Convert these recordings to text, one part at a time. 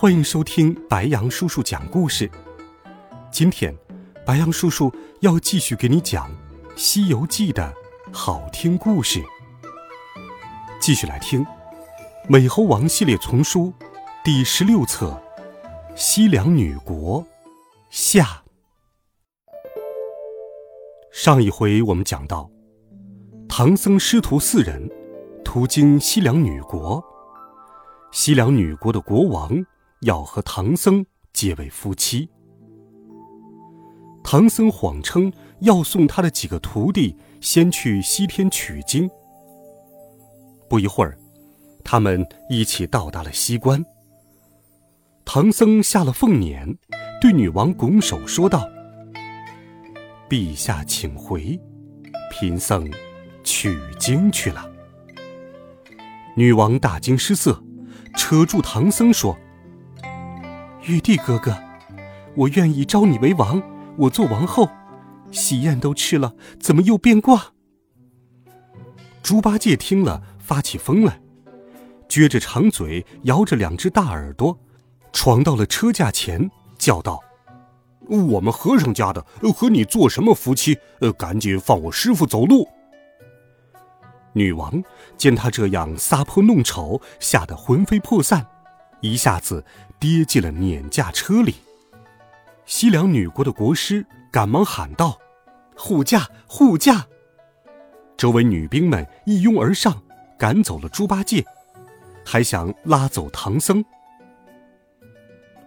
欢迎收听白羊叔叔讲故事。今天，白羊叔叔要继续给你讲《西游记》的好听故事。继续来听《美猴王》系列丛书第十六册《西凉女国》下。上一回我们讲到，唐僧师徒四人途经西凉女国。西凉女国的国王要和唐僧结为夫妻。唐僧谎称要送他的几个徒弟先去西天取经。不一会儿，他们一起到达了西关。唐僧下了凤辇，对女王拱手说道：“陛下请回，贫僧取经去了。”女王大惊失色。扯住唐僧说：“玉帝哥哥，我愿意招你为王，我做王后。喜宴都吃了，怎么又变卦？”猪八戒听了发起疯来，撅着长嘴，摇着两只大耳朵，闯到了车架前，叫道：“我们和尚家的和你做什么夫妻？赶紧放我师傅走路！”女王见他这样撒泼弄丑，吓得魂飞魄散，一下子跌进了辇驾车里。西凉女国的国师赶忙喊道：“护驾，护驾！”周围女兵们一拥而上，赶走了猪八戒，还想拉走唐僧。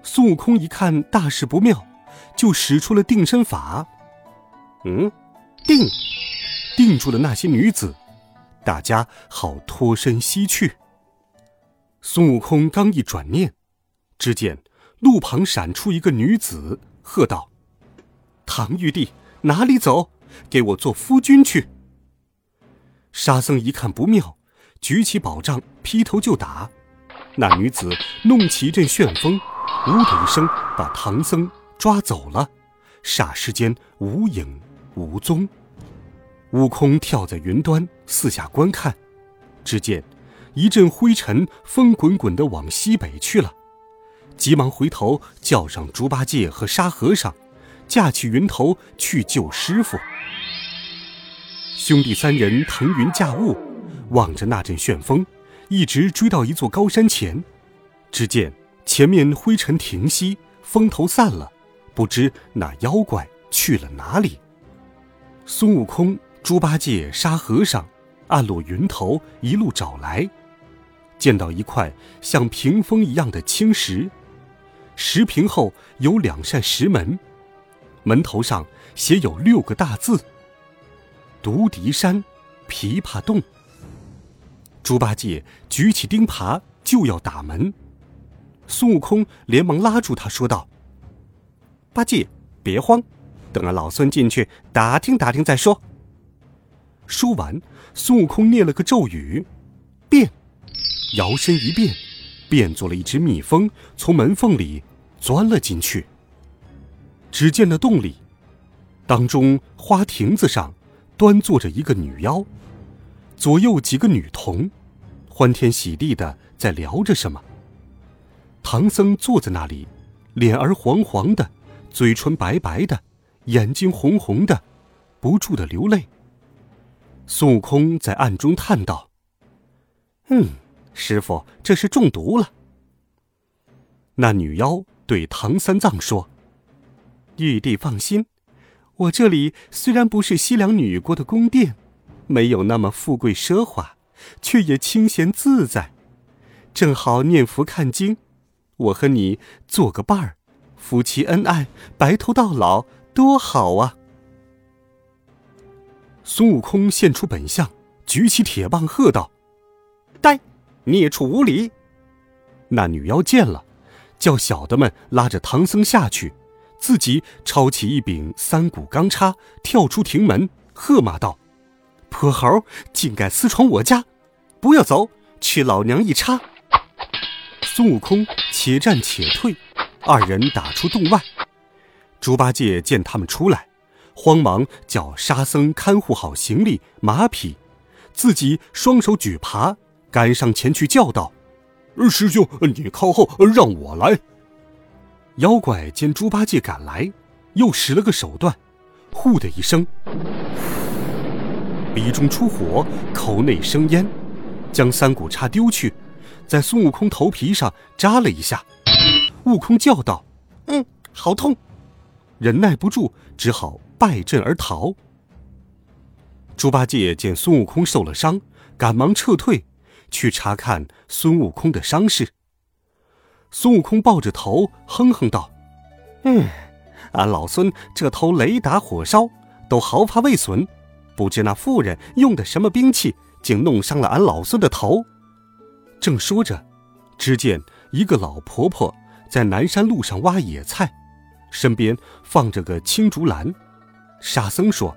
孙悟空一看大事不妙，就使出了定身法。嗯，定，定住了那些女子。大家好脱身西去。孙悟空刚一转念，只见路旁闪出一个女子，喝道：“唐玉帝哪里走？给我做夫君去！”沙僧一看不妙，举起宝杖劈头就打。那女子弄起一阵旋风，呜的一声把唐僧抓走了，霎时间无影无踪。悟空跳在云端，四下观看，只见一阵灰尘风滚滚的往西北去了，急忙回头叫上猪八戒和沙和尚，架起云头去救师傅。兄弟三人腾云驾雾，望着那阵旋风，一直追到一座高山前，只见前面灰尘停息，风头散了，不知那妖怪去了哪里。孙悟空。猪八戒、沙和尚暗落云头，一路找来，见到一块像屏风一样的青石，石屏后有两扇石门，门头上写有六个大字：“独敌山，琵琶洞。”猪八戒举起钉耙就要打门，孙悟空连忙拉住他说道：“八戒，别慌，等俺老孙进去打听打听再说。”说完，孙悟空念了个咒语，变，摇身一变，变做了一只蜜蜂，从门缝里钻了进去。只见那洞里，当中花亭子上端坐着一个女妖，左右几个女童，欢天喜地的在聊着什么。唐僧坐在那里，脸儿黄黄的，嘴唇白白的，眼睛红红的，不住的流泪。孙悟空在暗中叹道：“嗯，师傅这是中毒了。”那女妖对唐三藏说：“玉帝放心，我这里虽然不是西凉女国的宫殿，没有那么富贵奢华，却也清闲自在。正好念佛看经，我和你做个伴儿，夫妻恩爱，白头到老，多好啊！”孙悟空现出本相，举起铁棒喝道：“呆，孽畜无礼！”那女妖见了，叫小的们拉着唐僧下去，自己抄起一柄三股钢叉，跳出亭门，喝骂道：“泼猴，竟敢私闯我家！不要走，去老娘一叉！”孙悟空且战且退，二人打出洞外。猪八戒见他们出来，慌忙叫沙僧看护好行李马匹，自己双手举耙赶上前去叫道：“师兄，你靠后，让我来。”妖怪见猪八戒赶来，又使了个手段，呼的一声，鼻中出火，口内生烟，将三股叉丢去。在孙悟空头皮上扎了一下，悟空叫道：“嗯，好痛！”忍耐不住，只好败阵而逃。猪八戒见孙悟空受了伤，赶忙撤退，去查看孙悟空的伤势。孙悟空抱着头，哼哼道：“嗯，俺老孙这头雷打火烧都毫发未损，不知那妇人用的什么兵器，竟弄伤了俺老孙的头。”正说着，只见一个老婆婆在南山路上挖野菜，身边放着个青竹篮。沙僧说：“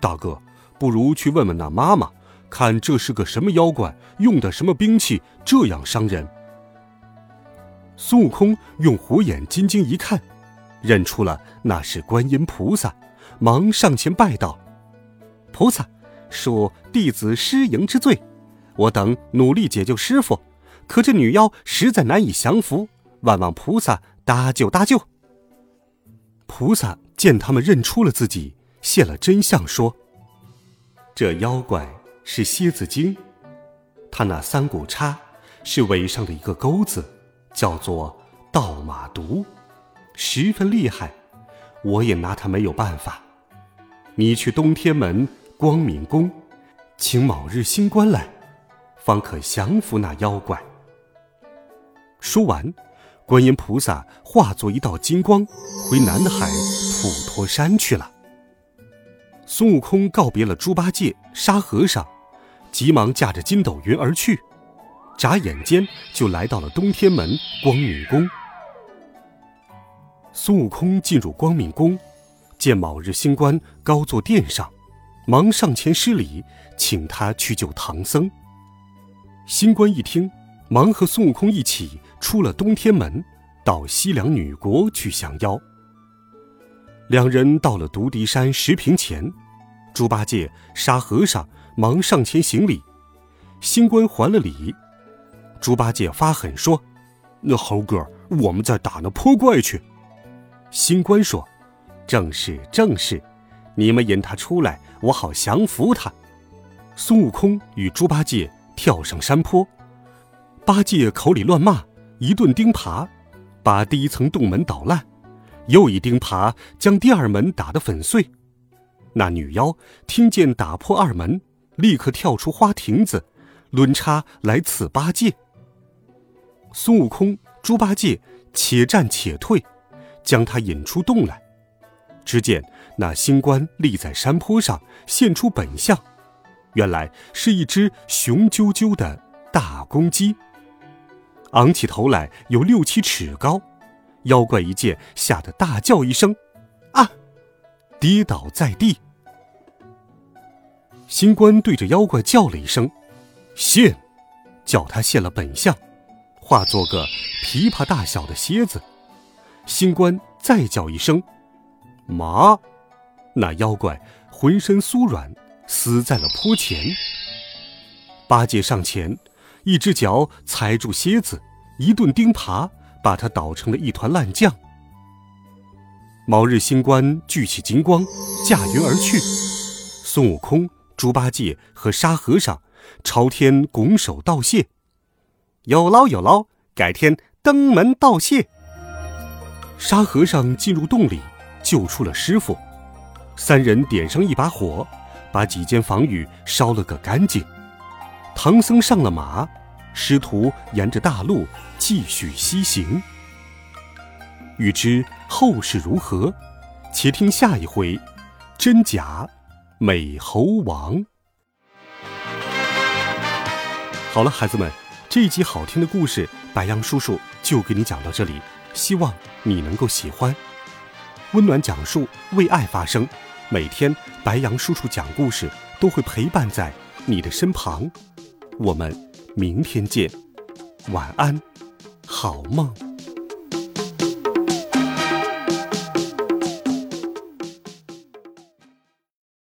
大哥，不如去问问那妈妈，看这是个什么妖怪，用的什么兵器，这样伤人。”孙悟空用虎眼金睛一看，认出了那是观音菩萨，忙上前拜道：“菩萨，恕弟子失迎之罪。”我等努力解救师傅，可这女妖实在难以降服，万望菩萨搭救搭救。菩萨见他们认出了自己，现了真相，说：“这妖怪是蝎子精，他那三股叉是尾上的一个钩子，叫做倒马毒，十分厉害，我也拿他没有办法。你去东天门光明宫，请卯日星官来。”方可降服那妖怪。说完，观音菩萨化作一道金光，回南海普陀山去了。孙悟空告别了猪八戒、沙和尚，急忙驾着筋斗云而去，眨眼间就来到了东天门光明宫。孙悟空进入光明宫，见卯日星官高坐殿上，忙上前施礼，请他去救唐僧。星官一听，忙和孙悟空一起出了东天门，到西凉女国去降妖。两人到了独敌山石屏前，猪八戒、沙和尚忙上前行礼，星官还了礼。猪八戒发狠说：“那猴哥，我们再打那泼怪去。”星官说：“正是正是，你们引他出来，我好降服他。”孙悟空与猪八戒。跳上山坡，八戒口里乱骂，一顿钉耙，把第一层洞门捣烂，又一钉耙将第二门打得粉碎。那女妖听见打破二门，立刻跳出花亭子，抡叉来刺八戒。孙悟空、猪八戒且战且退，将他引出洞来。只见那星官立在山坡上，现出本相。原来是一只雄赳赳的大公鸡，昂起头来有六七尺高。妖怪一见，吓得大叫一声：“啊！”跌倒在地。星官对着妖怪叫了一声：“现！”叫他现了本相，化作个琵琶大小的蝎子。星官再叫一声：“麻！”那妖怪浑身酥软。死在了坡前。八戒上前，一只脚踩住蝎子，一顿钉耙，把它捣成了一团烂酱。卯日星官聚起金光，驾云而去。孙悟空、猪八戒和沙和尚朝天拱手道谢：“有劳有劳，改天登门道谢。”沙和尚进入洞里，救出了师傅。三人点上一把火。把几间房宇烧了个干净，唐僧上了马，师徒沿着大路继续西行。欲知后事如何，且听下一回，真假美猴王。好了，孩子们，这一集好听的故事白羊叔叔就给你讲到这里，希望你能够喜欢。温暖讲述，为爱发声。每天，白羊叔叔讲故事都会陪伴在你的身旁。我们明天见，晚安，好梦。